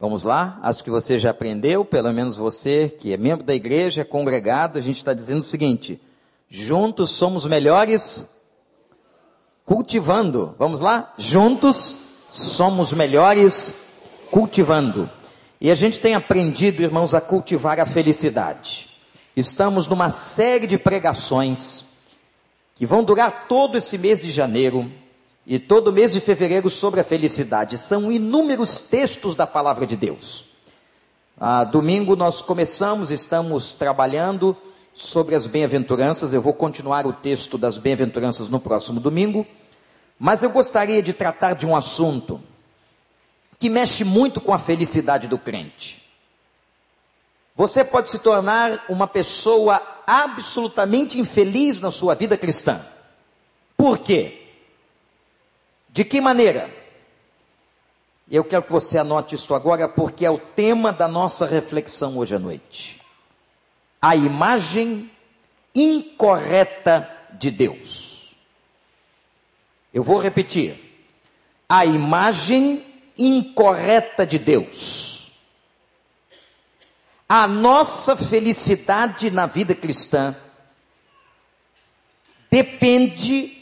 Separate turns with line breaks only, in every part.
Vamos lá? Acho que você já aprendeu, pelo menos você que é membro da igreja, é congregado, a gente está dizendo o seguinte: juntos somos melhores cultivando. Vamos lá? Juntos somos melhores cultivando. E a gente tem aprendido, irmãos, a cultivar a felicidade. Estamos numa série de pregações que vão durar todo esse mês de janeiro e todo mês de fevereiro sobre a felicidade. São inúmeros textos da palavra de Deus. Ah, domingo nós começamos, estamos trabalhando sobre as bem-aventuranças. Eu vou continuar o texto das bem-aventuranças no próximo domingo. Mas eu gostaria de tratar de um assunto que mexe muito com a felicidade do crente. Você pode se tornar uma pessoa absolutamente infeliz na sua vida cristã. Por quê? De que maneira? Eu quero que você anote isso agora, porque é o tema da nossa reflexão hoje à noite. A imagem incorreta de Deus. Eu vou repetir. A imagem incorreta de Deus. A nossa felicidade na vida cristã depende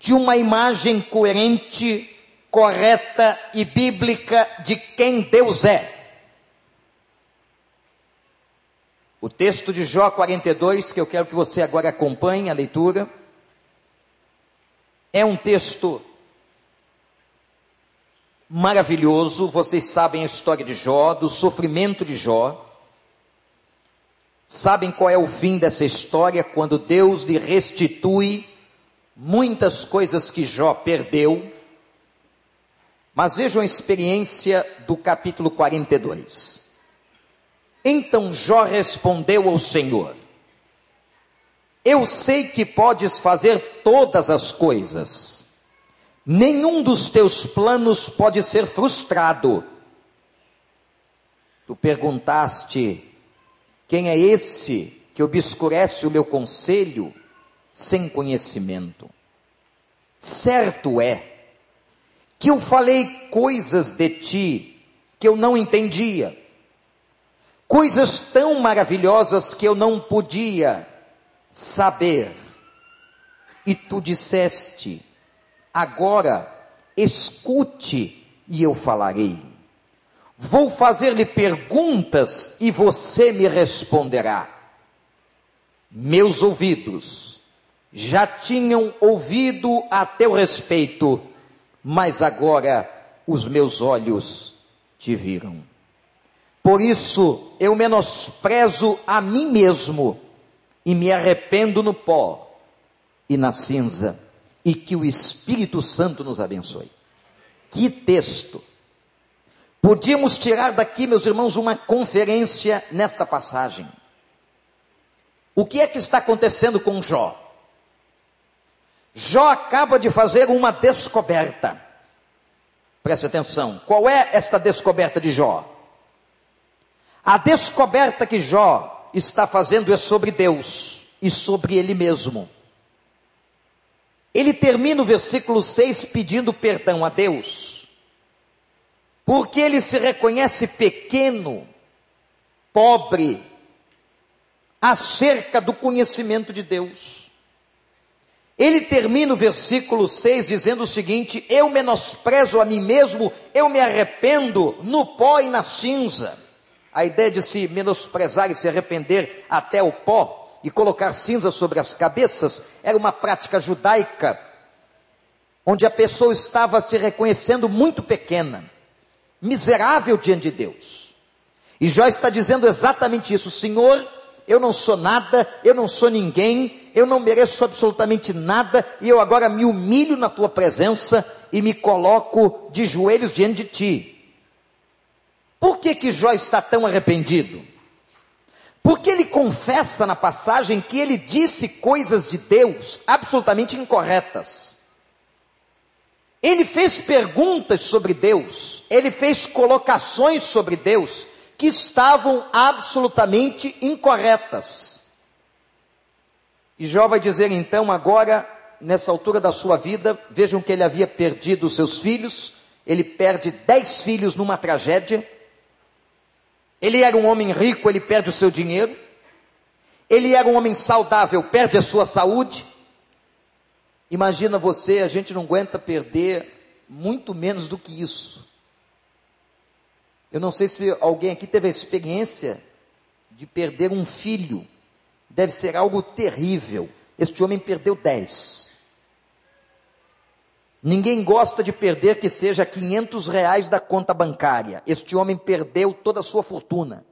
de uma imagem coerente, correta e bíblica de quem Deus é. O texto de Jó 42, que eu quero que você agora acompanhe a leitura, é um texto maravilhoso. Vocês sabem a história de Jó, do sofrimento de Jó. Sabem qual é o fim dessa história quando Deus lhe restitui muitas coisas que Jó perdeu. Mas vejam a experiência do capítulo 42. Então Jó respondeu ao Senhor: Eu sei que podes fazer todas as coisas Nenhum dos teus planos pode ser frustrado. Tu perguntaste: quem é esse que obscurece o meu conselho sem conhecimento? Certo é que eu falei coisas de ti que eu não entendia, coisas tão maravilhosas que eu não podia saber. E tu disseste: Agora, escute e eu falarei. Vou fazer-lhe perguntas e você me responderá. Meus ouvidos já tinham ouvido a teu respeito, mas agora os meus olhos te viram. Por isso eu menosprezo a mim mesmo e me arrependo no pó e na cinza e que o Espírito Santo nos abençoe. Que texto! Podíamos tirar daqui, meus irmãos, uma conferência nesta passagem. O que é que está acontecendo com Jó? Jó acaba de fazer uma descoberta. Preste atenção. Qual é esta descoberta de Jó? A descoberta que Jó está fazendo é sobre Deus e sobre ele mesmo. Ele termina o versículo 6 pedindo perdão a Deus, porque ele se reconhece pequeno, pobre, acerca do conhecimento de Deus. Ele termina o versículo 6 dizendo o seguinte: Eu menosprezo a mim mesmo, eu me arrependo no pó e na cinza. A ideia de se menosprezar e se arrepender até o pó e colocar cinza sobre as cabeças era uma prática judaica, onde a pessoa estava se reconhecendo muito pequena, miserável diante de Deus. E Jó está dizendo exatamente isso: Senhor, eu não sou nada, eu não sou ninguém, eu não mereço absolutamente nada, e eu agora me humilho na tua presença e me coloco de joelhos diante de ti. Por que que Jó está tão arrependido? Porque ele confessa na passagem que ele disse coisas de Deus absolutamente incorretas. Ele fez perguntas sobre Deus, ele fez colocações sobre Deus que estavam absolutamente incorretas. E Jó vai dizer então, agora, nessa altura da sua vida, vejam que ele havia perdido seus filhos, ele perde dez filhos numa tragédia, Ele era um homem rico, ele perde o seu dinheiro. Ele era um homem saudável, perde a sua saúde. Imagina você, a gente não aguenta perder muito menos do que isso. Eu não sei se alguém aqui teve a experiência de perder um filho. Deve ser algo terrível. Este homem perdeu dez. Ninguém gosta de perder que seja 500 reais da conta bancária. Este homem perdeu toda a sua fortuna.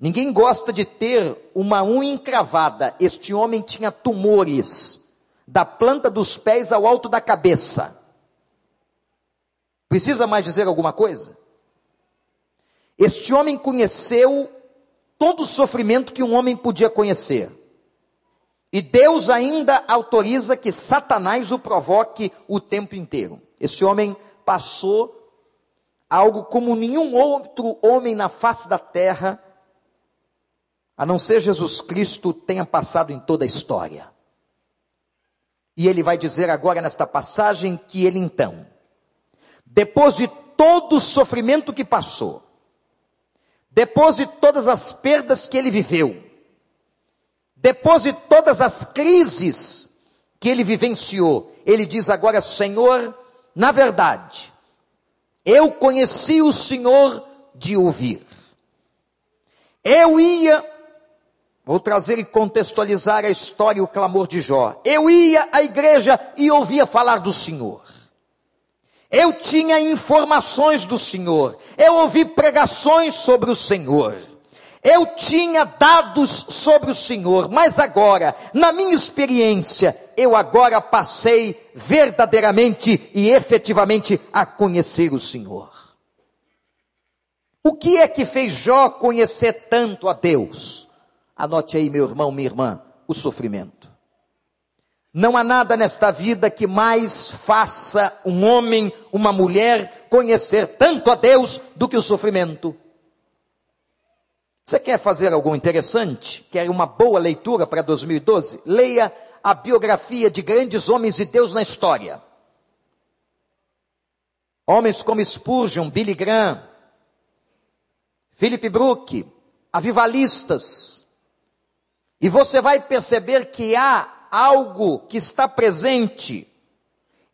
Ninguém gosta de ter uma unha encravada. Este homem tinha tumores da planta dos pés ao alto da cabeça. Precisa mais dizer alguma coisa? Este homem conheceu todo o sofrimento que um homem podia conhecer. E Deus ainda autoriza que Satanás o provoque o tempo inteiro. Este homem passou algo como nenhum outro homem na face da terra, a não ser Jesus Cristo, tenha passado em toda a história. E ele vai dizer agora nesta passagem que ele então, depois de todo o sofrimento que passou, depois de todas as perdas que ele viveu, depois de todas as crises que ele vivenciou, ele diz agora: Senhor, na verdade, eu conheci o Senhor de ouvir. Eu ia, vou trazer e contextualizar a história e o clamor de Jó. Eu ia à igreja e ouvia falar do Senhor. Eu tinha informações do Senhor. Eu ouvi pregações sobre o Senhor. Eu tinha dados sobre o Senhor, mas agora, na minha experiência, eu agora passei verdadeiramente e efetivamente a conhecer o Senhor. O que é que fez Jó conhecer tanto a Deus? Anote aí, meu irmão, minha irmã, o sofrimento. Não há nada nesta vida que mais faça um homem, uma mulher conhecer tanto a Deus do que o sofrimento. Você quer fazer algo interessante? Quer uma boa leitura para 2012? Leia a biografia de grandes homens de Deus na história. Homens como Spurgeon, Billy Graham, Philip Brook, avivalistas. E você vai perceber que há algo que está presente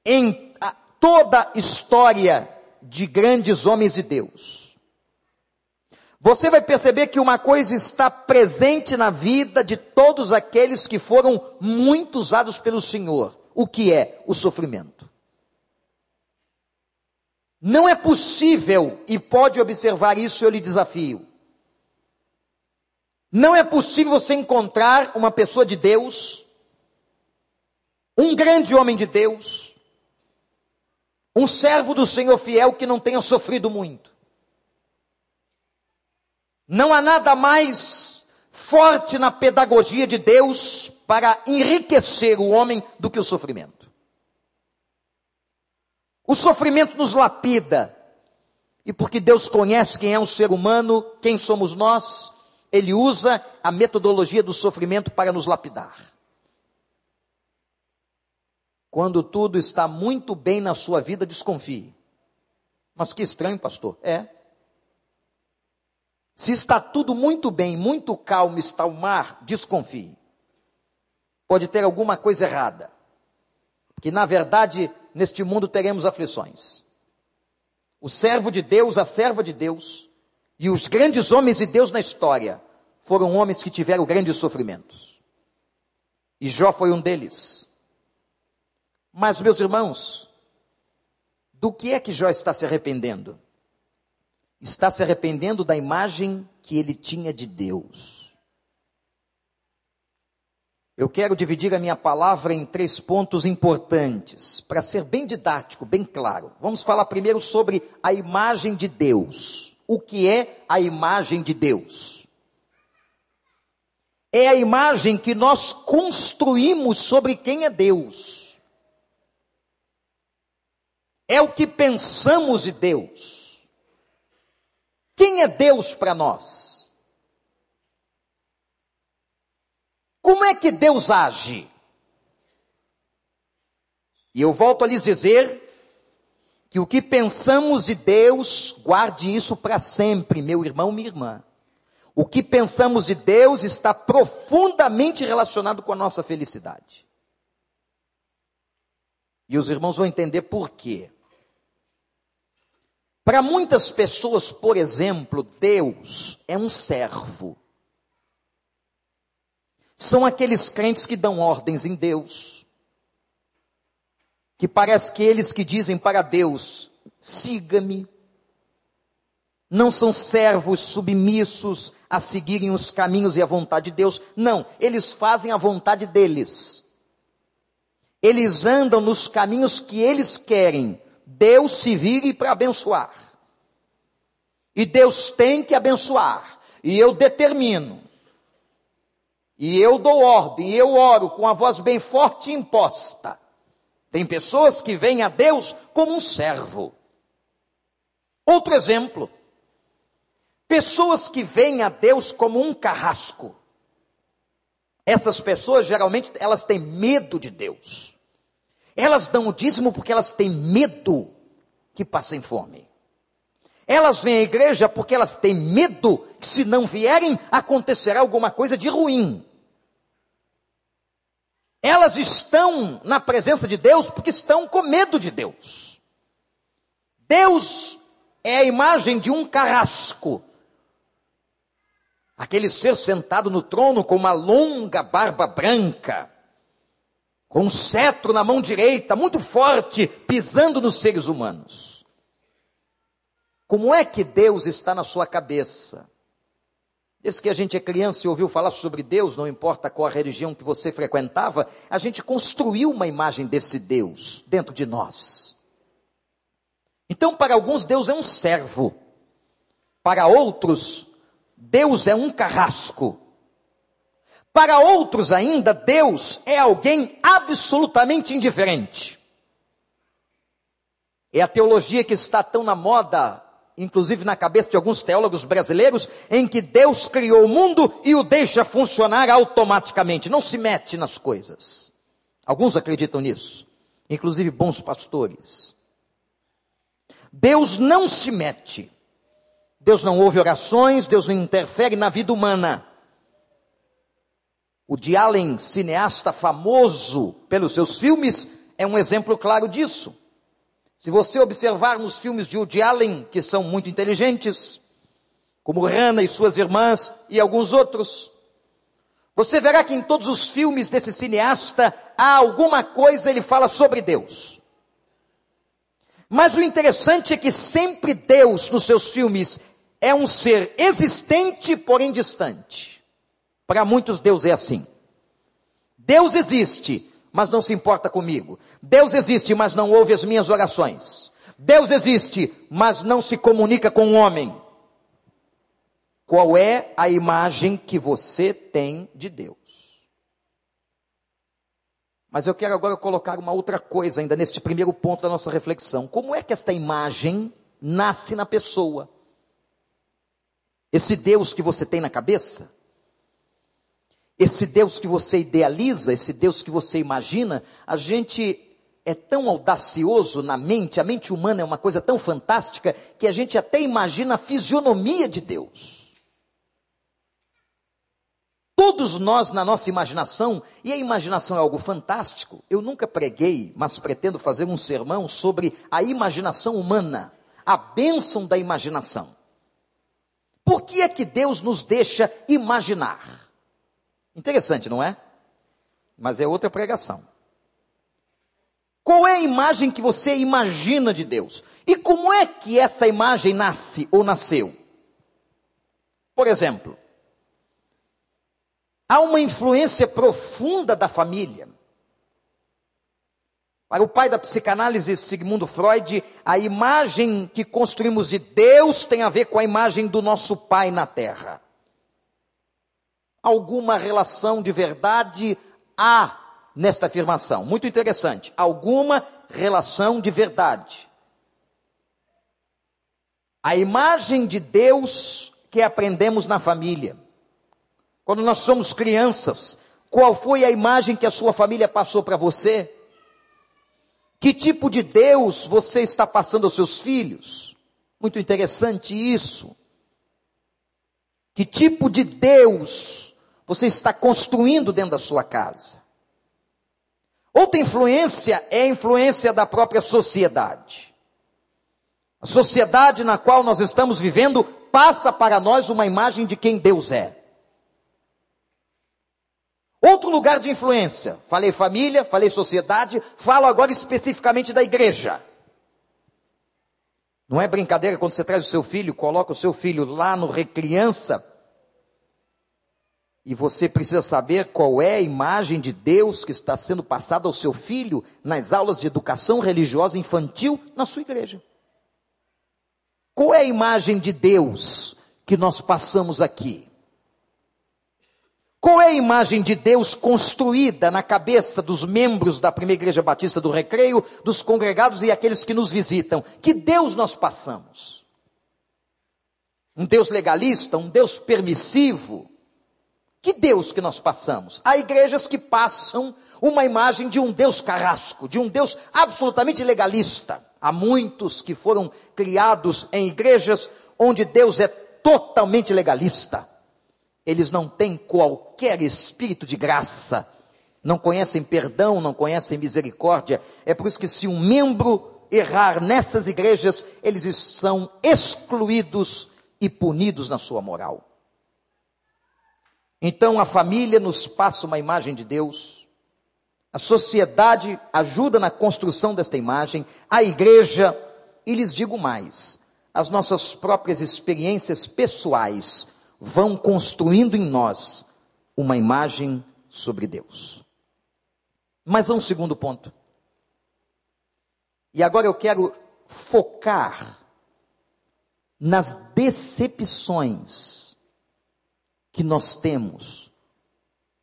em toda a história de grandes homens de Deus você vai perceber que uma coisa está presente na vida de todos aqueles que foram muito usados pelo Senhor. O que é? O sofrimento. Não é possível, e pode observar isso, eu lhe desafio. Não é possível você encontrar uma pessoa de Deus, um grande homem de Deus, um servo do Senhor fiel que não tenha sofrido muito. Não há nada mais forte na pedagogia de Deus para enriquecer o homem do que o sofrimento. O sofrimento nos lapida. E porque Deus conhece quem é um ser humano, quem somos nós, Ele usa a metodologia do sofrimento para nos lapidar. Quando tudo está muito bem na sua vida, desconfie. Mas que estranho, pastor. É. Se está tudo muito bem, muito calmo está o mar, desconfie. Pode ter alguma coisa errada. Porque na verdade, neste mundo teremos aflições. O servo de Deus, a serva de Deus, e os grandes homens de Deus na história foram homens que tiveram grandes sofrimentos. E Jó foi um deles. Mas, meus irmãos, do que é que Jó está se arrependendo? está se arrependendo da imagem que ele tinha de Deus. Eu quero dividir a minha palavra em três pontos importantes, para ser bem didático, bem claro. Vamos falar primeiro sobre a imagem de Deus. O que é a imagem de Deus? É a imagem que nós construímos sobre quem é Deus. É o que pensamos de Deus quem é Deus para nós? Como é que Deus age? E eu volto a lhes dizer que o que pensamos de Deus, guarde isso para sempre, meu irmão, minha irmã. O que pensamos de Deus está profundamente relacionado com a nossa felicidade. E os irmãos vão entender por quê. Para muitas pessoas, por exemplo, Deus é um servo. São aqueles crentes que dão ordens em Deus. Que parece que eles que dizem para Deus: siga-me. Não são servos submissos a seguirem os caminhos e a vontade de Deus. Não, eles fazem a vontade deles. Eles andam nos caminhos que eles querem. Deus se vire para abençoar. E Deus tem que abençoar. E eu determino. E eu dou ordem, e eu oro com a voz bem forte e imposta. Tem pessoas que veem a Deus como um servo. Outro exemplo. Pessoas que veem a Deus como um carrasco. Essas pessoas geralmente elas têm medo de Deus. Elas dão o dízimo porque elas têm medo que passem fome. Elas vêm à igreja porque elas têm medo que se não vierem acontecerá alguma coisa de ruim. Elas estão na presença de Deus porque estão com medo de Deus. Deus é a imagem de um carrasco. Aquele ser sentado no trono com uma longa barba branca, com um cetro na mão direita, muito forte, pisando nos seres humanos. Como é que Deus está na sua cabeça? Desde que a gente é criança e ouviu falar sobre Deus, não importa qual a religião que você frequentava, a gente construiu uma imagem desse Deus dentro de nós. Então, para alguns, Deus é um servo. Para outros, Deus é um carrasco. Para outros ainda, Deus é alguém absolutamente indiferente. É a teologia que está tão na moda, inclusive na cabeça de alguns teólogos brasileiros, em que Deus criou o mundo e o deixa funcionar automaticamente, não se mete nas coisas. Alguns acreditam nisso, inclusive bons pastores. Deus não se mete. Deus não ouve orações, Deus não interfere na vida humana. O de Allen, cineasta famoso pelos seus filmes, é um exemplo claro disso. Se você observar nos filmes de Woody Allen, que são muito inteligentes, como Rana e suas irmãs e alguns outros, você verá que em todos os filmes desse cineasta há alguma coisa ele fala sobre Deus. Mas o interessante é que sempre Deus nos seus filmes é um ser existente, porém distante. Para muitos, Deus é assim. Deus existe, mas não se importa comigo. Deus existe, mas não ouve as minhas orações. Deus existe, mas não se comunica com o homem. Qual é a imagem que você tem de Deus? Mas eu quero agora colocar uma outra coisa ainda neste primeiro ponto da nossa reflexão. Como é que esta imagem nasce na pessoa? Esse Deus que você tem na cabeça? Esse Deus que você idealiza, esse Deus que você imagina, a gente é tão audacioso na mente, a mente humana é uma coisa tão fantástica, que a gente até imagina a fisionomia de Deus. Todos nós, na nossa imaginação, e a imaginação é algo fantástico, eu nunca preguei, mas pretendo fazer um sermão sobre a imaginação humana, a bênção da imaginação. Por que é que Deus nos deixa imaginar? Interessante, não é? Mas é outra pregação. Qual é a imagem que você imagina de Deus? E como é que essa imagem nasce ou nasceu? Por exemplo, há uma influência profunda da família. Para o pai da psicanálise, Sigmund Freud, a imagem que construímos de Deus tem a ver com a imagem do nosso pai na terra alguma relação de verdade há nesta afirmação. Muito interessante. Alguma relação de verdade. A imagem de Deus que aprendemos na família. Quando nós somos crianças, qual foi a imagem que a sua família passou para você? Que tipo de Deus você está passando aos seus filhos? Muito interessante isso. Que tipo de Deus você está construindo dentro da sua casa? Outra influência é a influência da própria sociedade. A sociedade na qual nós estamos vivendo passa para nós uma imagem de quem Deus é. Outro lugar de influência, falei família, falei sociedade, falo agora especificamente da igreja. Não é brincadeira quando você traz o seu filho, coloca o seu filho lá no recriança, e você precisa saber qual é a imagem de Deus que está sendo passada ao seu filho nas aulas de educação religiosa infantil na sua igreja. Qual é a imagem de Deus que nós passamos aqui? Qual é a imagem de Deus construída na cabeça dos membros da primeira igreja batista do Recreio, dos congregados e aqueles que nos visitam? Que Deus nós passamos? Um Deus legalista, um Deus permissivo, que Deus que nós passamos? Há igrejas que passam uma imagem de um Deus carrasco, de um Deus absolutamente legalista. Há muitos que foram criados em igrejas onde Deus é totalmente legalista. Eles não têm qualquer espírito de graça, não conhecem perdão, não conhecem misericórdia. É por isso que se um membro errar nessas igrejas, eles são excluídos e punidos na sua moral. Então a família nos passa uma imagem de Deus, a sociedade ajuda na construção desta imagem, a igreja, e lhes digo mais, as nossas próprias experiências pessoais vão construindo em nós uma imagem sobre Deus. Mas há um segundo ponto. E agora eu quero focar nas decepções que nós temos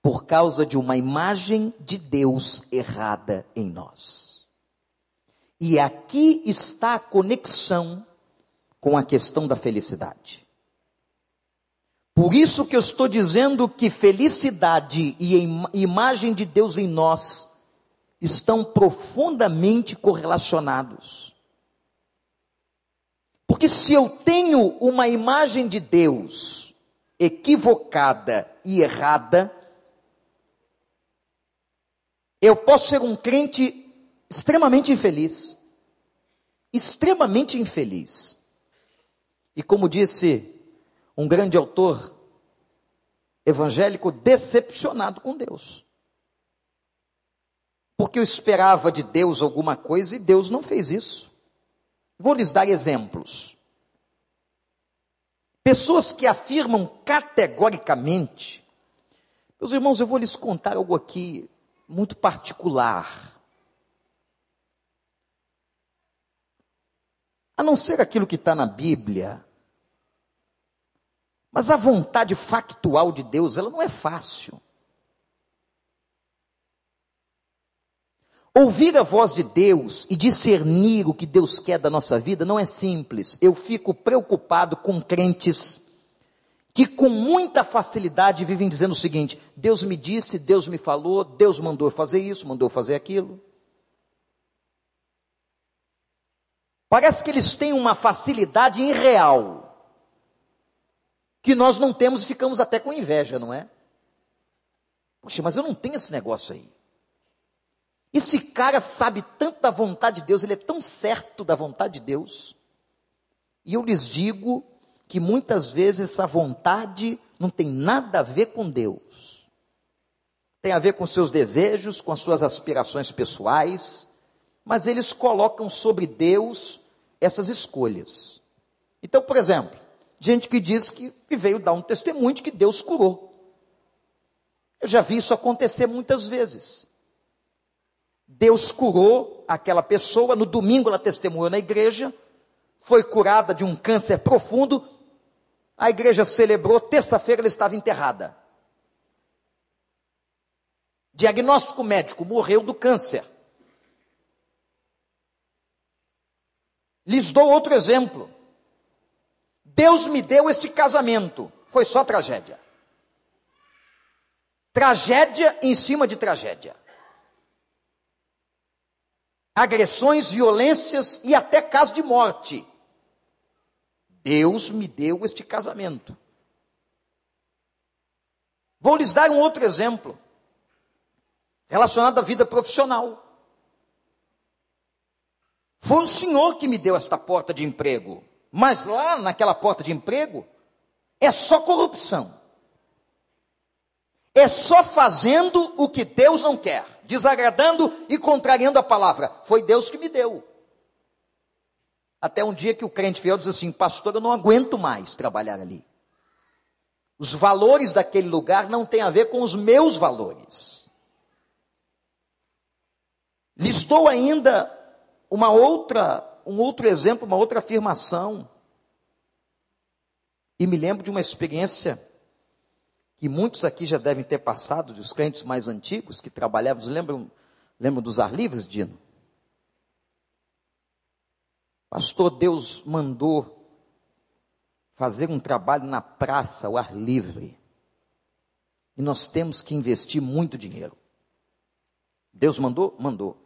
por causa de uma imagem de Deus errada em nós. E aqui está a conexão com a questão da felicidade. Por isso que eu estou dizendo que felicidade e imagem de Deus em nós estão profundamente correlacionados. Porque se eu tenho uma imagem de Deus equivocada e errada, eu posso ser um crente extremamente infeliz. Extremamente infeliz. E como disse um grande autor evangélico, decepcionado com Deus. Porque eu esperava de Deus alguma coisa e Deus não fez isso. Vou lhes dar exemplos. Pessoas que afirmam categoricamente. Meus irmãos, eu vou lhes contar algo aqui muito particular. A não ser aquilo que está na Bíblia. Mas a vontade factual de Deus, ela não é fácil. Ouvir a voz de Deus e discernir o que Deus quer da nossa vida não é simples. Eu fico preocupado com crentes que com muita facilidade vivem dizendo o seguinte: Deus me disse, Deus me falou, Deus mandou fazer isso, mandou fazer aquilo. Parece que eles têm uma facilidade irreal, que nós não temos e ficamos até com inveja, não é? Poxa, mas eu não tenho esse negócio aí. Esse cara sabe tanto da vontade de Deus, ele é tão certo da vontade de Deus. E eu lhes digo que muitas vezes essa vontade não tem nada a ver com Deus. Tem a ver com seus desejos, com as suas aspirações pessoais, mas eles colocam sobre Deus essas escolhas. Então, por exemplo, gente que diz que, que veio dar um testemunho de que Deus curou. Eu já vi isso acontecer muitas vezes. Deus curou aquela pessoa, no domingo ela testemunhou na igreja, foi curada de um câncer profundo, a igreja celebrou, terça-feira ela estava enterrada. Diagnóstico médico, morreu do câncer. Lhes dou outro exemplo. Deus me deu este casamento, foi só tragédia. Tragédia em cima de tragédia. Agressões, violências e até caso de morte. Deus me deu este casamento. Vou lhes dar um outro exemplo, relacionado à vida profissional. Foi o Senhor que me deu esta porta de emprego, mas lá naquela porta de emprego é só corrupção. É só fazendo o que Deus não quer, desagradando e contrariando a palavra. Foi Deus que me deu. Até um dia que o crente fiel diz assim: Pastor, eu não aguento mais trabalhar ali. Os valores daquele lugar não têm a ver com os meus valores. Lhes dou ainda uma outra, um outro exemplo, uma outra afirmação. E me lembro de uma experiência que muitos aqui já devem ter passado, dos crentes mais antigos que trabalhavam, lembram, lembram dos ar livres, Dino? Pastor, Deus mandou fazer um trabalho na praça, ao ar livre. E nós temos que investir muito dinheiro. Deus mandou? Mandou.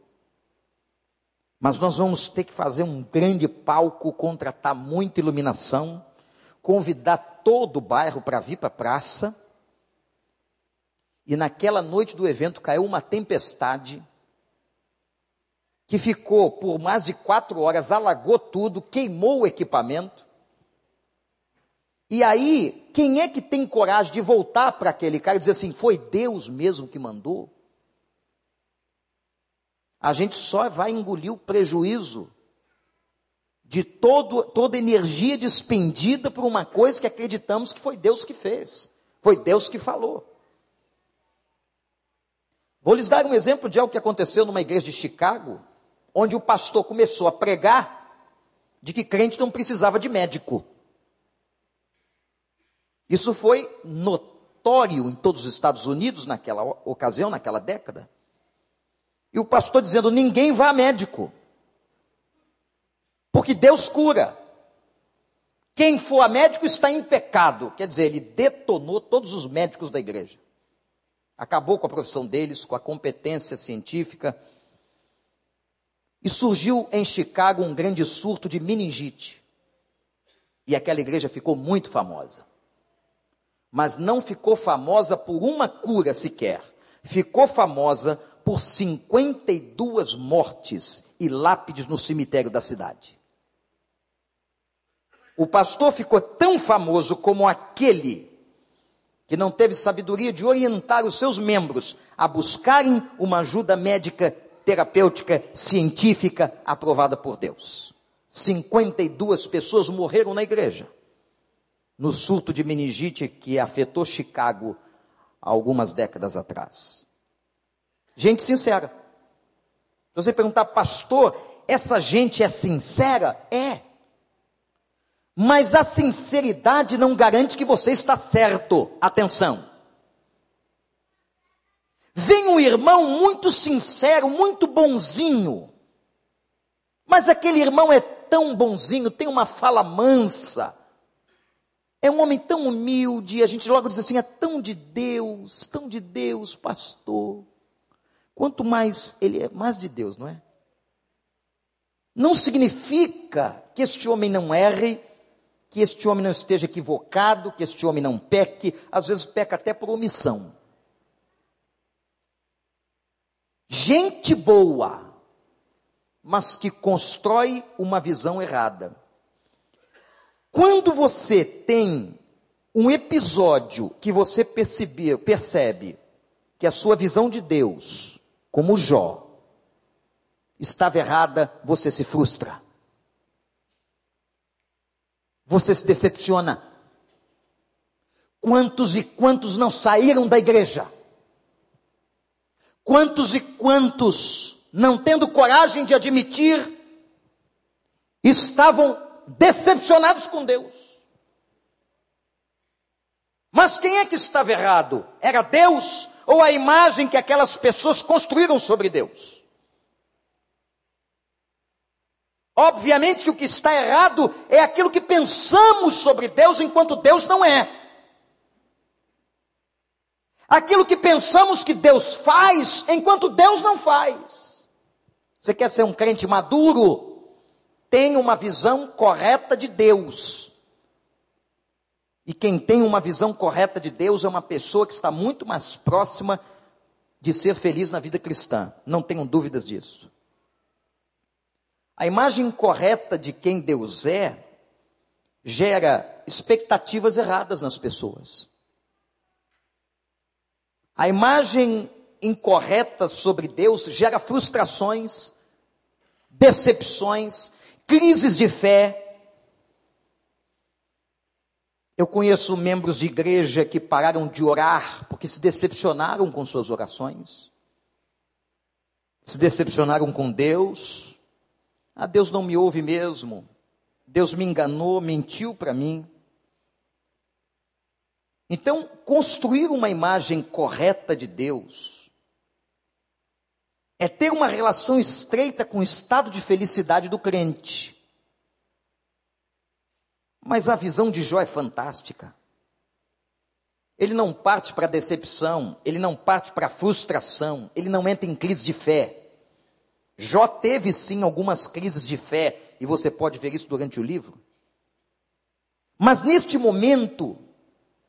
Mas nós vamos ter que fazer um grande palco, contratar muita iluminação, convidar todo o bairro para vir para a praça. E naquela noite do evento caiu uma tempestade que ficou por mais de quatro horas, alagou tudo, queimou o equipamento. E aí, quem é que tem coragem de voltar para aquele cara e dizer assim: foi Deus mesmo que mandou? A gente só vai engolir o prejuízo de todo, toda energia despendida por uma coisa que acreditamos que foi Deus que fez, foi Deus que falou. Vou lhes dar um exemplo de algo que aconteceu numa igreja de Chicago, onde o pastor começou a pregar de que crente não precisava de médico. Isso foi notório em todos os Estados Unidos naquela ocasião, naquela década. E o pastor dizendo: ninguém vá a médico, porque Deus cura. Quem for a médico está em pecado. Quer dizer, ele detonou todos os médicos da igreja. Acabou com a profissão deles, com a competência científica, e surgiu em Chicago um grande surto de meningite. E aquela igreja ficou muito famosa. Mas não ficou famosa por uma cura sequer. Ficou famosa por 52 mortes e lápides no cemitério da cidade. O pastor ficou tão famoso como aquele que não teve sabedoria de orientar os seus membros a buscarem uma ajuda médica terapêutica científica aprovada por Deus. 52 pessoas morreram na igreja no surto de meningite que afetou Chicago há algumas décadas atrás. Gente sincera. Se você perguntar, pastor, essa gente é sincera? É. Mas a sinceridade não garante que você está certo. Atenção. Vem um irmão muito sincero, muito bonzinho. Mas aquele irmão é tão bonzinho, tem uma fala mansa. É um homem tão humilde, a gente logo diz assim: é tão de Deus, tão de Deus, pastor. Quanto mais ele é mais de Deus, não é? Não significa que este homem não erre, que este homem não esteja equivocado, que este homem não peque, às vezes peca até por omissão. gente boa, mas que constrói uma visão errada. Quando você tem um episódio que você percebe, percebe que a sua visão de Deus, como Jó, estava errada, você se frustra. Você se decepciona. Quantos e quantos não saíram da igreja? Quantos e quantos, não tendo coragem de admitir, estavam decepcionados com Deus. Mas quem é que estava errado? Era Deus ou a imagem que aquelas pessoas construíram sobre Deus? Obviamente que o que está errado é aquilo que pensamos sobre Deus enquanto Deus não é. Aquilo que pensamos que Deus faz, enquanto Deus não faz. Você quer ser um crente maduro? Tenha uma visão correta de Deus. E quem tem uma visão correta de Deus é uma pessoa que está muito mais próxima de ser feliz na vida cristã. Não tenham dúvidas disso. A imagem correta de quem Deus é gera expectativas erradas nas pessoas. A imagem incorreta sobre Deus gera frustrações, decepções, crises de fé. Eu conheço membros de igreja que pararam de orar porque se decepcionaram com suas orações, se decepcionaram com Deus. Ah, Deus não me ouve mesmo. Deus me enganou, mentiu para mim. Então, construir uma imagem correta de Deus é ter uma relação estreita com o estado de felicidade do crente. Mas a visão de Jó é fantástica. Ele não parte para a decepção, ele não parte para a frustração, ele não entra em crise de fé. Jó teve sim algumas crises de fé, e você pode ver isso durante o livro. Mas neste momento,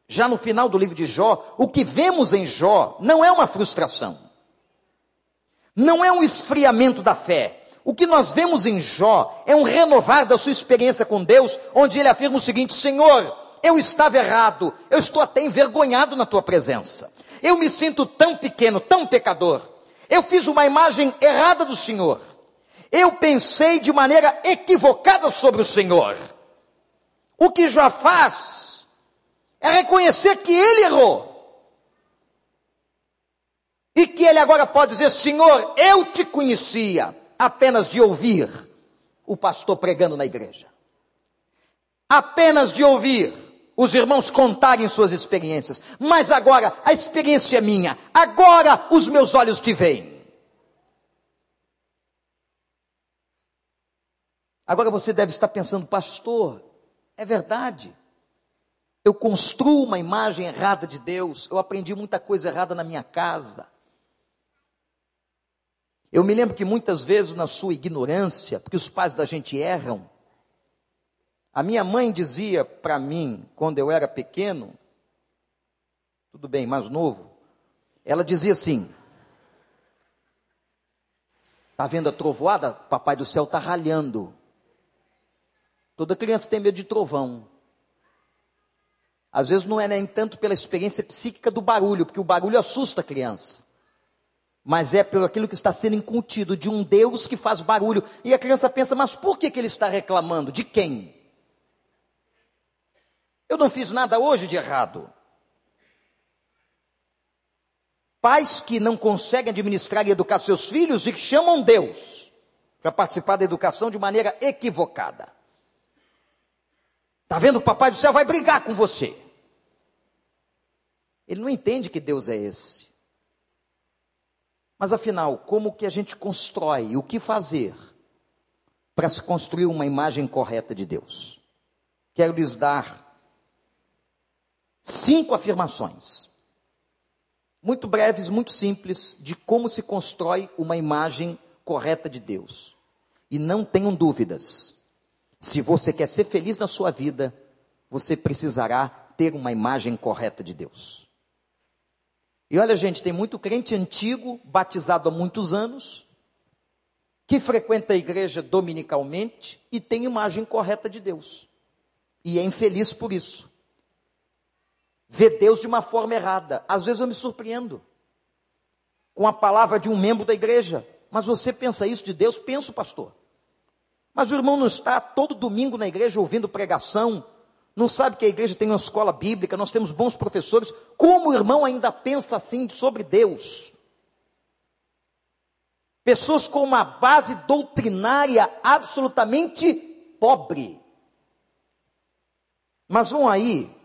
já no final do livro de Jó, o que vemos em Jó não é uma frustração não é um esfriamento da fé. O que nós vemos em Jó é um renovar da sua experiência com Deus, onde ele afirma o seguinte: Senhor, eu estava errado, eu estou até envergonhado na tua presença. Eu me sinto tão pequeno, tão pecador. Eu fiz uma imagem errada do Senhor. Eu pensei de maneira equivocada sobre o Senhor. O que Jó faz é reconhecer que ele errou e que ele agora pode dizer: Senhor, eu te conhecia apenas de ouvir o pastor pregando na igreja, apenas de ouvir os irmãos contarem suas experiências, mas agora a experiência é minha, agora os meus olhos te veem. Agora você deve estar pensando, pastor, é verdade. Eu construo uma imagem errada de Deus, eu aprendi muita coisa errada na minha casa. Eu me lembro que muitas vezes, na sua ignorância, porque os pais da gente erram, a minha mãe dizia para mim, quando eu era pequeno, tudo bem, mais novo, ela dizia assim: Está vendo a trovoada? Papai do céu está ralhando. Toda criança tem medo de trovão. Às vezes não é nem tanto pela experiência psíquica do barulho, porque o barulho assusta a criança mas é pelo aquilo que está sendo incutido de um Deus que faz barulho. E a criança pensa, mas por que, que ele está reclamando? De quem? Eu não fiz nada hoje de errado. Pais que não conseguem administrar e educar seus filhos e que chamam Deus para participar da educação de maneira equivocada. Está vendo? O papai do céu vai brigar com você. Ele não entende que Deus é esse. Mas afinal, como que a gente constrói, o que fazer para se construir uma imagem correta de Deus? Quero lhes dar cinco afirmações, muito breves, muito simples, de como se constrói uma imagem correta de Deus. E não tenham dúvidas, se você quer ser feliz na sua vida, você precisará ter uma imagem correta de Deus. E olha, gente, tem muito crente antigo, batizado há muitos anos, que frequenta a igreja dominicalmente e tem imagem correta de Deus. E é infeliz por isso. Vê Deus de uma forma errada. Às vezes eu me surpreendo com a palavra de um membro da igreja. Mas você pensa isso de Deus? Penso, pastor. Mas o irmão não está todo domingo na igreja ouvindo pregação, não sabe que a igreja tem uma escola bíblica, nós temos bons professores. Como o irmão ainda pensa assim sobre Deus? Pessoas com uma base doutrinária absolutamente pobre. Mas vão aí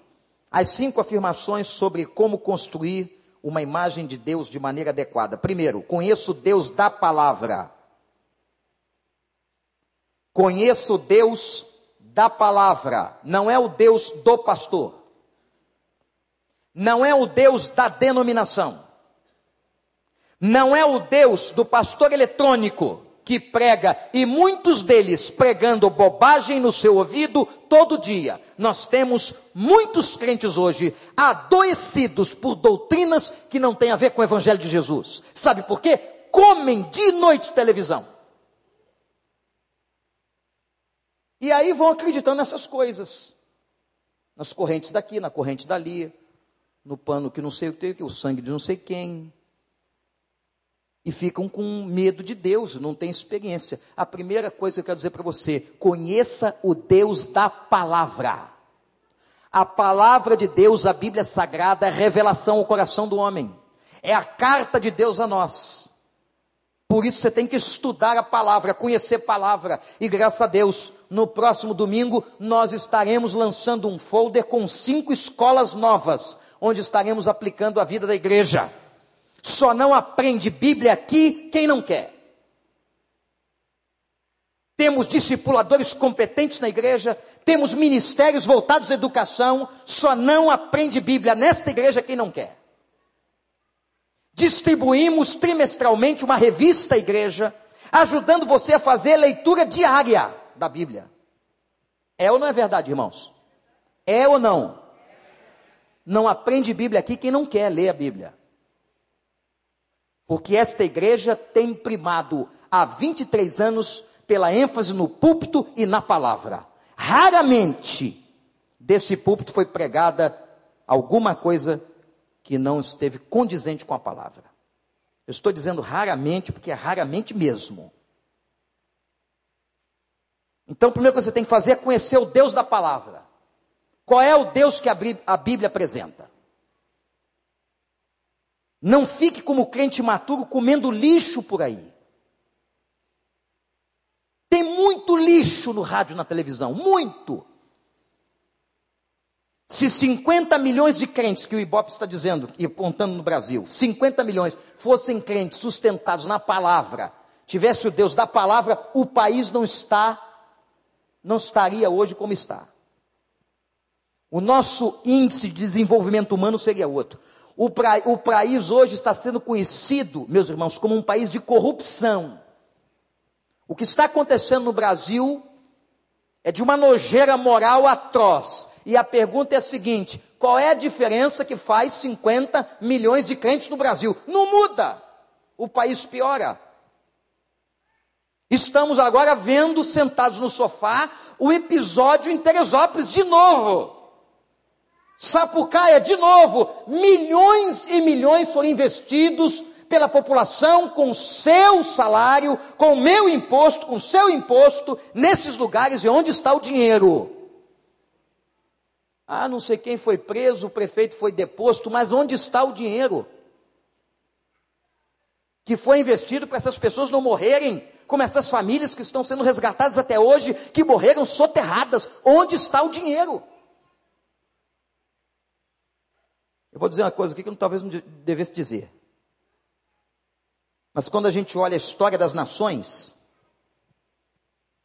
as cinco afirmações sobre como construir uma imagem de Deus de maneira adequada. Primeiro, conheço Deus da palavra. Conheço Deus da palavra, não é o Deus do pastor, não é o Deus da denominação, não é o Deus do pastor eletrônico, que prega, e muitos deles pregando bobagem no seu ouvido todo dia. Nós temos muitos crentes hoje adoecidos por doutrinas que não têm a ver com o Evangelho de Jesus. Sabe por quê? Comem de noite televisão. E aí vão acreditando nessas coisas. Nas correntes daqui, na corrente dali, no pano que não sei o que, o sangue de não sei quem. E ficam com medo de Deus, não tem experiência. A primeira coisa que eu quero dizer para você: conheça o Deus da palavra. A palavra de Deus, a Bíblia Sagrada, é revelação ao coração do homem. É a carta de Deus a nós. Por isso você tem que estudar a palavra, conhecer a palavra. E graças a Deus, no próximo domingo, nós estaremos lançando um folder com cinco escolas novas, onde estaremos aplicando a vida da igreja. Só não aprende Bíblia aqui quem não quer. Temos discipuladores competentes na igreja, temos ministérios voltados à educação, só não aprende Bíblia nesta igreja quem não quer distribuímos trimestralmente uma revista à igreja, ajudando você a fazer leitura diária da Bíblia. É ou não é verdade, irmãos? É ou não? Não aprende Bíblia aqui quem não quer ler a Bíblia. Porque esta igreja tem primado há 23 anos pela ênfase no púlpito e na palavra. Raramente desse púlpito foi pregada alguma coisa que não esteve condizente com a palavra. Eu estou dizendo raramente, porque é raramente mesmo. Então, a primeira coisa que você tem que fazer é conhecer o Deus da palavra. Qual é o Deus que a Bíblia apresenta? Não fique como crente maturo comendo lixo por aí. Tem muito lixo no rádio e na televisão, muito. Se 50 milhões de crentes, que o Ibope está dizendo e apontando no Brasil, 50 milhões fossem crentes sustentados na palavra, tivesse o Deus da palavra, o país não está, não estaria hoje como está. O nosso índice de desenvolvimento humano seria outro. O, pra, o país hoje está sendo conhecido, meus irmãos, como um país de corrupção. O que está acontecendo no Brasil é de uma nojeira moral atroz. E a pergunta é a seguinte: qual é a diferença que faz 50 milhões de crentes no Brasil? Não muda. O país piora. Estamos agora vendo, sentados no sofá, o episódio em Teresópolis de novo. Sapucaia de novo. Milhões e milhões foram investidos pela população com seu salário, com meu imposto, com seu imposto, nesses lugares e onde está o dinheiro? Ah, não sei quem foi preso, o prefeito foi deposto, mas onde está o dinheiro? Que foi investido para essas pessoas não morrerem, como essas famílias que estão sendo resgatadas até hoje, que morreram soterradas. Onde está o dinheiro? Eu vou dizer uma coisa aqui que eu talvez não devesse dizer. Mas quando a gente olha a história das nações,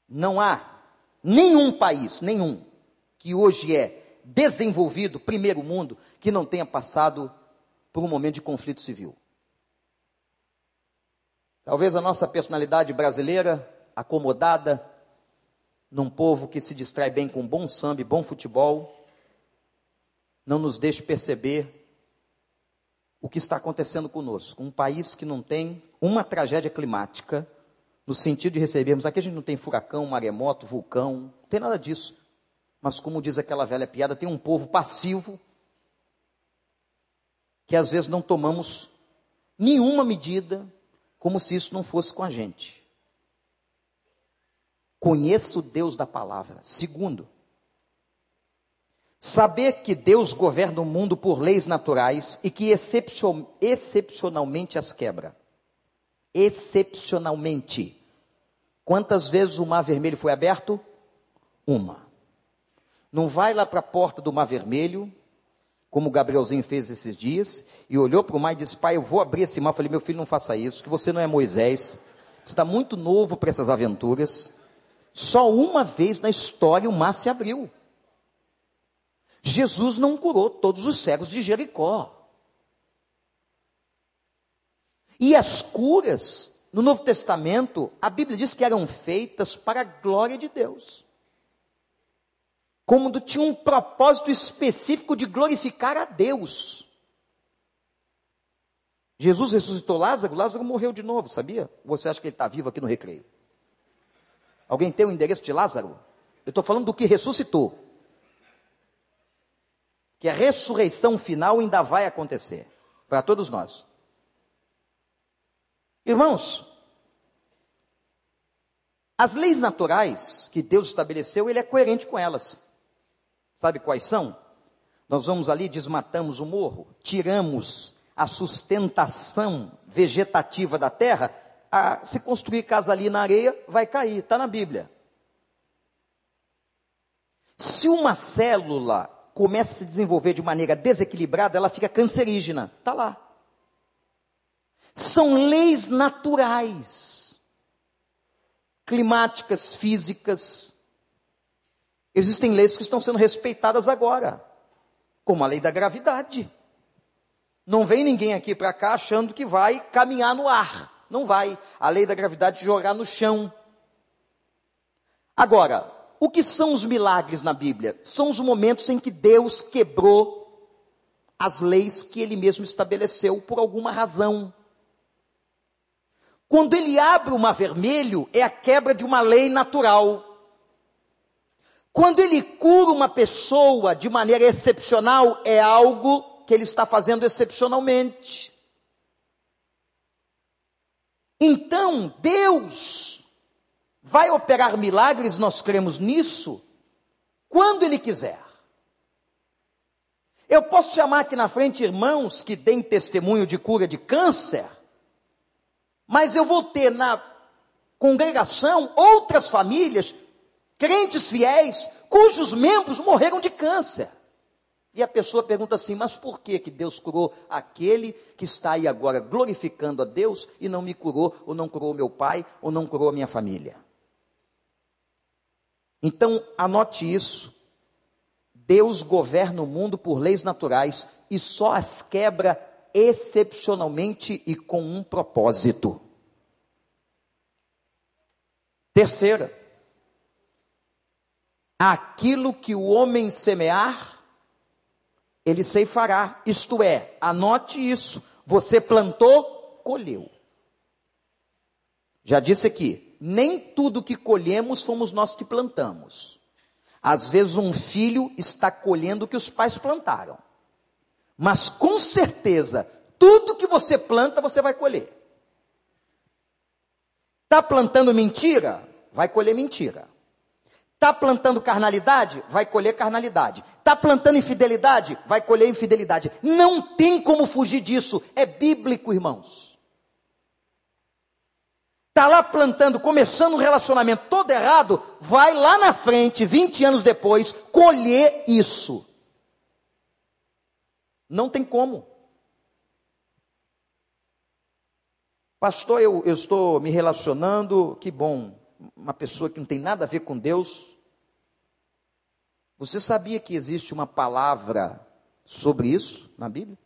não há nenhum país, nenhum, que hoje é desenvolvido, primeiro mundo, que não tenha passado por um momento de conflito civil. Talvez a nossa personalidade brasileira, acomodada, num povo que se distrai bem com bom samba e bom futebol, não nos deixe perceber o que está acontecendo conosco. Um país que não tem uma tragédia climática, no sentido de recebermos, aqui a gente não tem furacão, maremoto, vulcão, não tem nada disso. Mas, como diz aquela velha piada, tem um povo passivo que às vezes não tomamos nenhuma medida, como se isso não fosse com a gente. Conheça o Deus da palavra. Segundo, saber que Deus governa o mundo por leis naturais e que excepcionalmente as quebra. Excepcionalmente. Quantas vezes o mar vermelho foi aberto? Uma. Não vai lá para a porta do Mar Vermelho, como o Gabrielzinho fez esses dias, e olhou para o mar e disse: Pai, eu vou abrir esse mar. Eu falei: Meu filho, não faça isso, que você não é Moisés, você está muito novo para essas aventuras. Só uma vez na história o mar se abriu. Jesus não curou todos os cegos de Jericó. E as curas no Novo Testamento, a Bíblia diz que eram feitas para a glória de Deus. Como tinha um propósito específico de glorificar a Deus. Jesus ressuscitou Lázaro, Lázaro morreu de novo, sabia? Você acha que ele está vivo aqui no recreio? Alguém tem o endereço de Lázaro? Eu estou falando do que ressuscitou. Que a ressurreição final ainda vai acontecer para todos nós. Irmãos, as leis naturais que Deus estabeleceu, Ele é coerente com elas. Sabe quais são? Nós vamos ali, desmatamos o morro, tiramos a sustentação vegetativa da terra, a, se construir casa ali na areia, vai cair, está na Bíblia. Se uma célula começa a se desenvolver de maneira desequilibrada, ela fica cancerígena, está lá. São leis naturais, climáticas, físicas. Existem leis que estão sendo respeitadas agora, como a lei da gravidade. Não vem ninguém aqui para cá achando que vai caminhar no ar. Não vai. A lei da gravidade jogar no chão. Agora, o que são os milagres na Bíblia? São os momentos em que Deus quebrou as leis que ele mesmo estabeleceu por alguma razão. Quando ele abre o mar vermelho, é a quebra de uma lei natural. Quando ele cura uma pessoa de maneira excepcional, é algo que ele está fazendo excepcionalmente. Então, Deus vai operar milagres, nós cremos nisso, quando Ele quiser. Eu posso chamar aqui na frente irmãos que deem testemunho de cura de câncer, mas eu vou ter na congregação outras famílias, crentes fiéis, cujos membros morreram de câncer. E a pessoa pergunta assim: mas por que, que Deus curou aquele que está aí agora glorificando a Deus e não me curou, ou não curou meu pai, ou não curou a minha família? Então, anote isso. Deus governa o mundo por leis naturais e só as quebra excepcionalmente e com um propósito. Terceira, aquilo que o homem semear, ele ceifará. Isto é, anote isso. Você plantou, colheu. Já disse aqui, nem tudo que colhemos fomos nós que plantamos. Às vezes um filho está colhendo o que os pais plantaram. Mas com certeza, tudo que você planta, você vai colher. Está plantando mentira? Vai colher mentira. Está plantando carnalidade? Vai colher carnalidade. Está plantando infidelidade? Vai colher infidelidade. Não tem como fugir disso. É bíblico, irmãos. Está lá plantando, começando um relacionamento todo errado, vai lá na frente, 20 anos depois, colher isso. Não tem como. Pastor, eu, eu estou me relacionando, que bom, uma pessoa que não tem nada a ver com Deus. Você sabia que existe uma palavra sobre isso na Bíblia?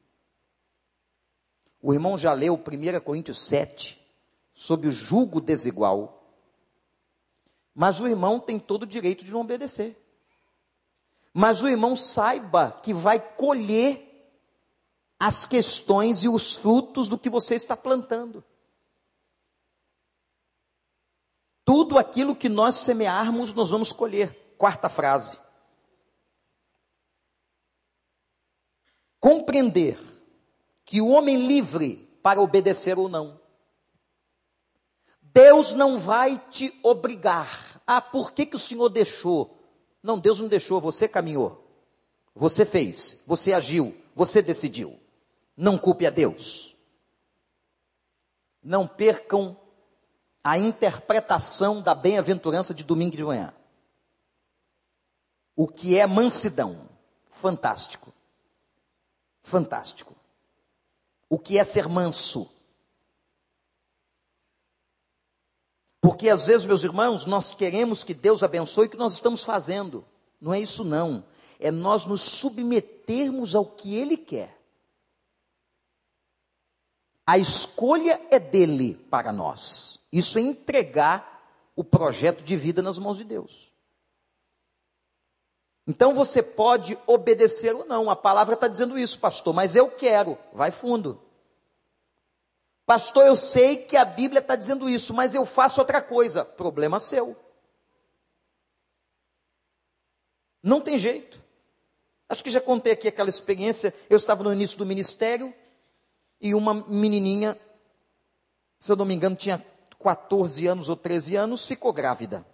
O irmão já leu 1 Coríntios 7, sobre o julgo desigual. Mas o irmão tem todo o direito de não obedecer. Mas o irmão saiba que vai colher as questões e os frutos do que você está plantando. Tudo aquilo que nós semearmos, nós vamos colher. Quarta frase. Compreender que o homem livre para obedecer ou não. Deus não vai te obrigar. Ah, por que, que o Senhor deixou? Não, Deus não deixou, você caminhou. Você fez, você agiu, você decidiu. Não culpe a Deus. Não percam a interpretação da bem-aventurança de domingo de manhã. O que é mansidão? Fantástico. Fantástico. O que é ser manso? Porque às vezes, meus irmãos, nós queremos que Deus abençoe o que nós estamos fazendo. Não é isso, não. É nós nos submetermos ao que Ele quer. A escolha é dele para nós. Isso é entregar o projeto de vida nas mãos de Deus. Então você pode obedecer ou não. A palavra está dizendo isso, pastor, mas eu quero. Vai fundo. Pastor, eu sei que a Bíblia está dizendo isso, mas eu faço outra coisa. Problema seu. Não tem jeito. Acho que já contei aqui aquela experiência. Eu estava no início do ministério e uma menininha, se eu não me engano, tinha 14 anos ou 13 anos, ficou grávida.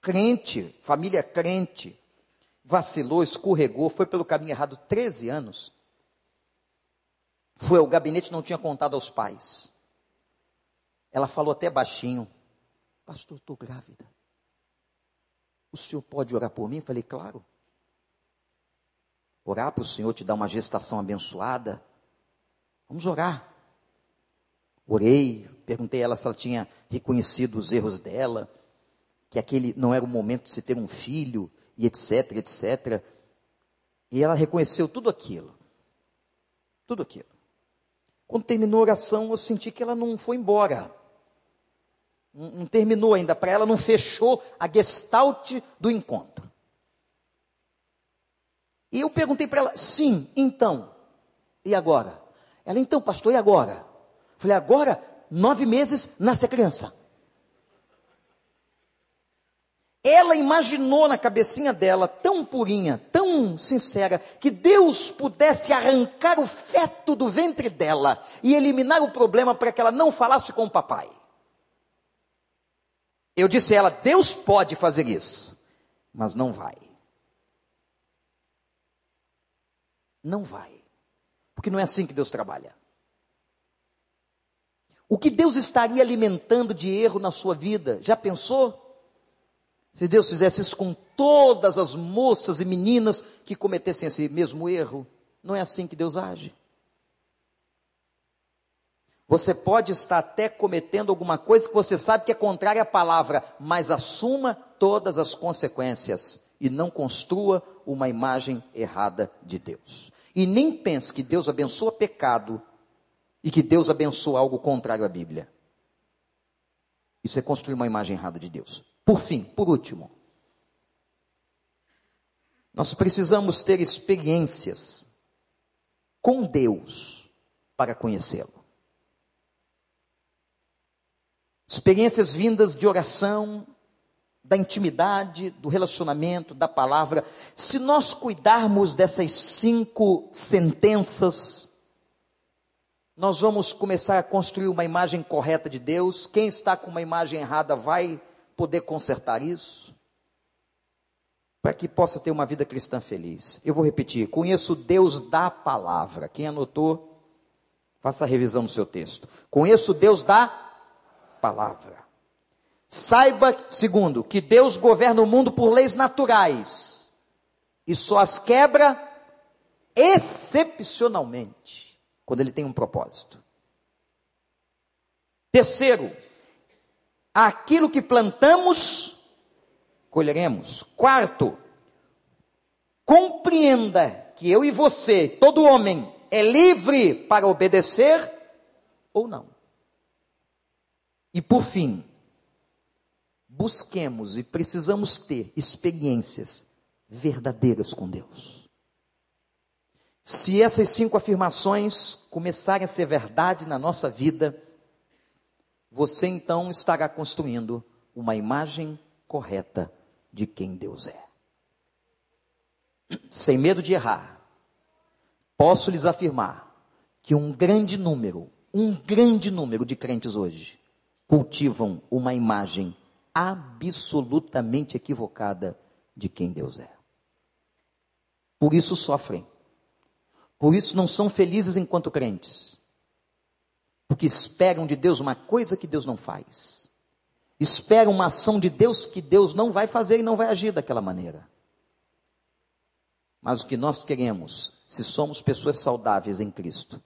Crente, família crente, vacilou, escorregou, foi pelo caminho errado 13 anos. Foi ao gabinete, não tinha contado aos pais. Ela falou até baixinho: Pastor, estou grávida. O senhor pode orar por mim? Eu falei: Claro. Orar para o Senhor te dar uma gestação abençoada? Vamos orar. Orei, perguntei a ela se ela tinha reconhecido os erros dela, que aquele não era o momento de se ter um filho, e etc, etc. E ela reconheceu tudo aquilo. Tudo aquilo. Quando terminou a oração, eu senti que ela não foi embora. Não, não terminou ainda, para ela não fechou a gestalt do encontro. E eu perguntei para ela, sim, então, e agora? Ela, então, pastor, e agora? Falei, agora, nove meses, nasce a criança. Ela imaginou na cabecinha dela, tão purinha, tão sincera, que Deus pudesse arrancar o feto do ventre dela e eliminar o problema para que ela não falasse com o papai. Eu disse a ela: Deus pode fazer isso, mas não vai. Não vai. Porque não é assim que Deus trabalha. O que Deus estaria alimentando de erro na sua vida? Já pensou? Se Deus fizesse isso com todas as moças e meninas que cometessem esse mesmo erro, não é assim que Deus age. Você pode estar até cometendo alguma coisa que você sabe que é contrária à palavra, mas assuma todas as consequências e não construa uma imagem errada de Deus. E nem pense que Deus abençoa pecado e que Deus abençoa algo contrário à Bíblia. Isso é construir uma imagem errada de Deus. Por fim, por último, nós precisamos ter experiências com Deus para conhecê-lo. Experiências vindas de oração, da intimidade, do relacionamento, da palavra. Se nós cuidarmos dessas cinco sentenças, nós vamos começar a construir uma imagem correta de Deus. Quem está com uma imagem errada vai poder consertar isso. Para que possa ter uma vida cristã feliz. Eu vou repetir: conheço Deus da palavra. Quem anotou, faça a revisão no seu texto. Conheço Deus da palavra. Saiba, segundo, que Deus governa o mundo por leis naturais e só as quebra excepcionalmente, quando ele tem um propósito. Terceiro, aquilo que plantamos, colheremos. Quarto, compreenda que eu e você, todo homem, é livre para obedecer ou não. E por fim, busquemos e precisamos ter experiências verdadeiras com Deus. Se essas cinco afirmações começarem a ser verdade na nossa vida, você então estará construindo uma imagem correta de quem Deus é. Sem medo de errar, posso lhes afirmar que um grande número, um grande número de crentes hoje cultivam uma imagem absolutamente equivocada de quem Deus é. Por isso sofrem. Por isso não são felizes enquanto crentes. Porque esperam de Deus uma coisa que Deus não faz. Esperam uma ação de Deus que Deus não vai fazer e não vai agir daquela maneira. Mas o que nós queremos, se somos pessoas saudáveis em Cristo,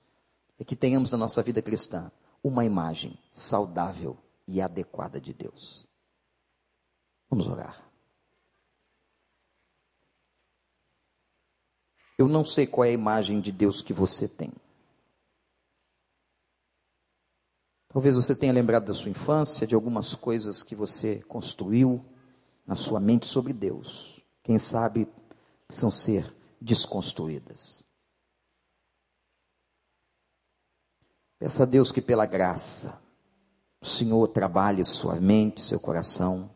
é que tenhamos na nossa vida cristã uma imagem saudável e adequada de Deus. Vamos orar. Eu não sei qual é a imagem de Deus que você tem. Talvez você tenha lembrado da sua infância, de algumas coisas que você construiu na sua mente sobre Deus. Quem sabe precisam ser desconstruídas. Peça a Deus que, pela graça, o Senhor trabalhe sua mente, seu coração.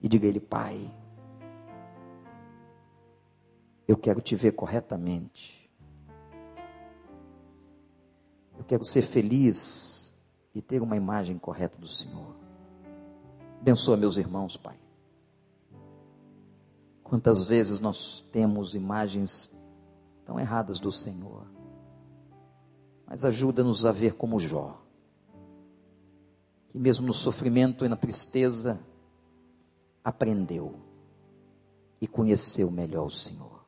E diga a Ele, Pai, eu quero te ver corretamente. Eu quero ser feliz e ter uma imagem correta do Senhor. Abençoa meus irmãos, Pai. Quantas vezes nós temos imagens tão erradas do Senhor. Mas ajuda-nos a ver como Jó. Que mesmo no sofrimento e na tristeza, aprendeu e conheceu melhor o Senhor.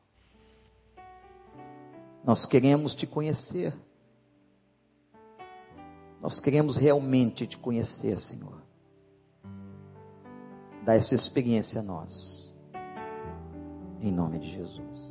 Nós queremos te conhecer. Nós queremos realmente te conhecer, Senhor. Dá essa experiência a nós. Em nome de Jesus.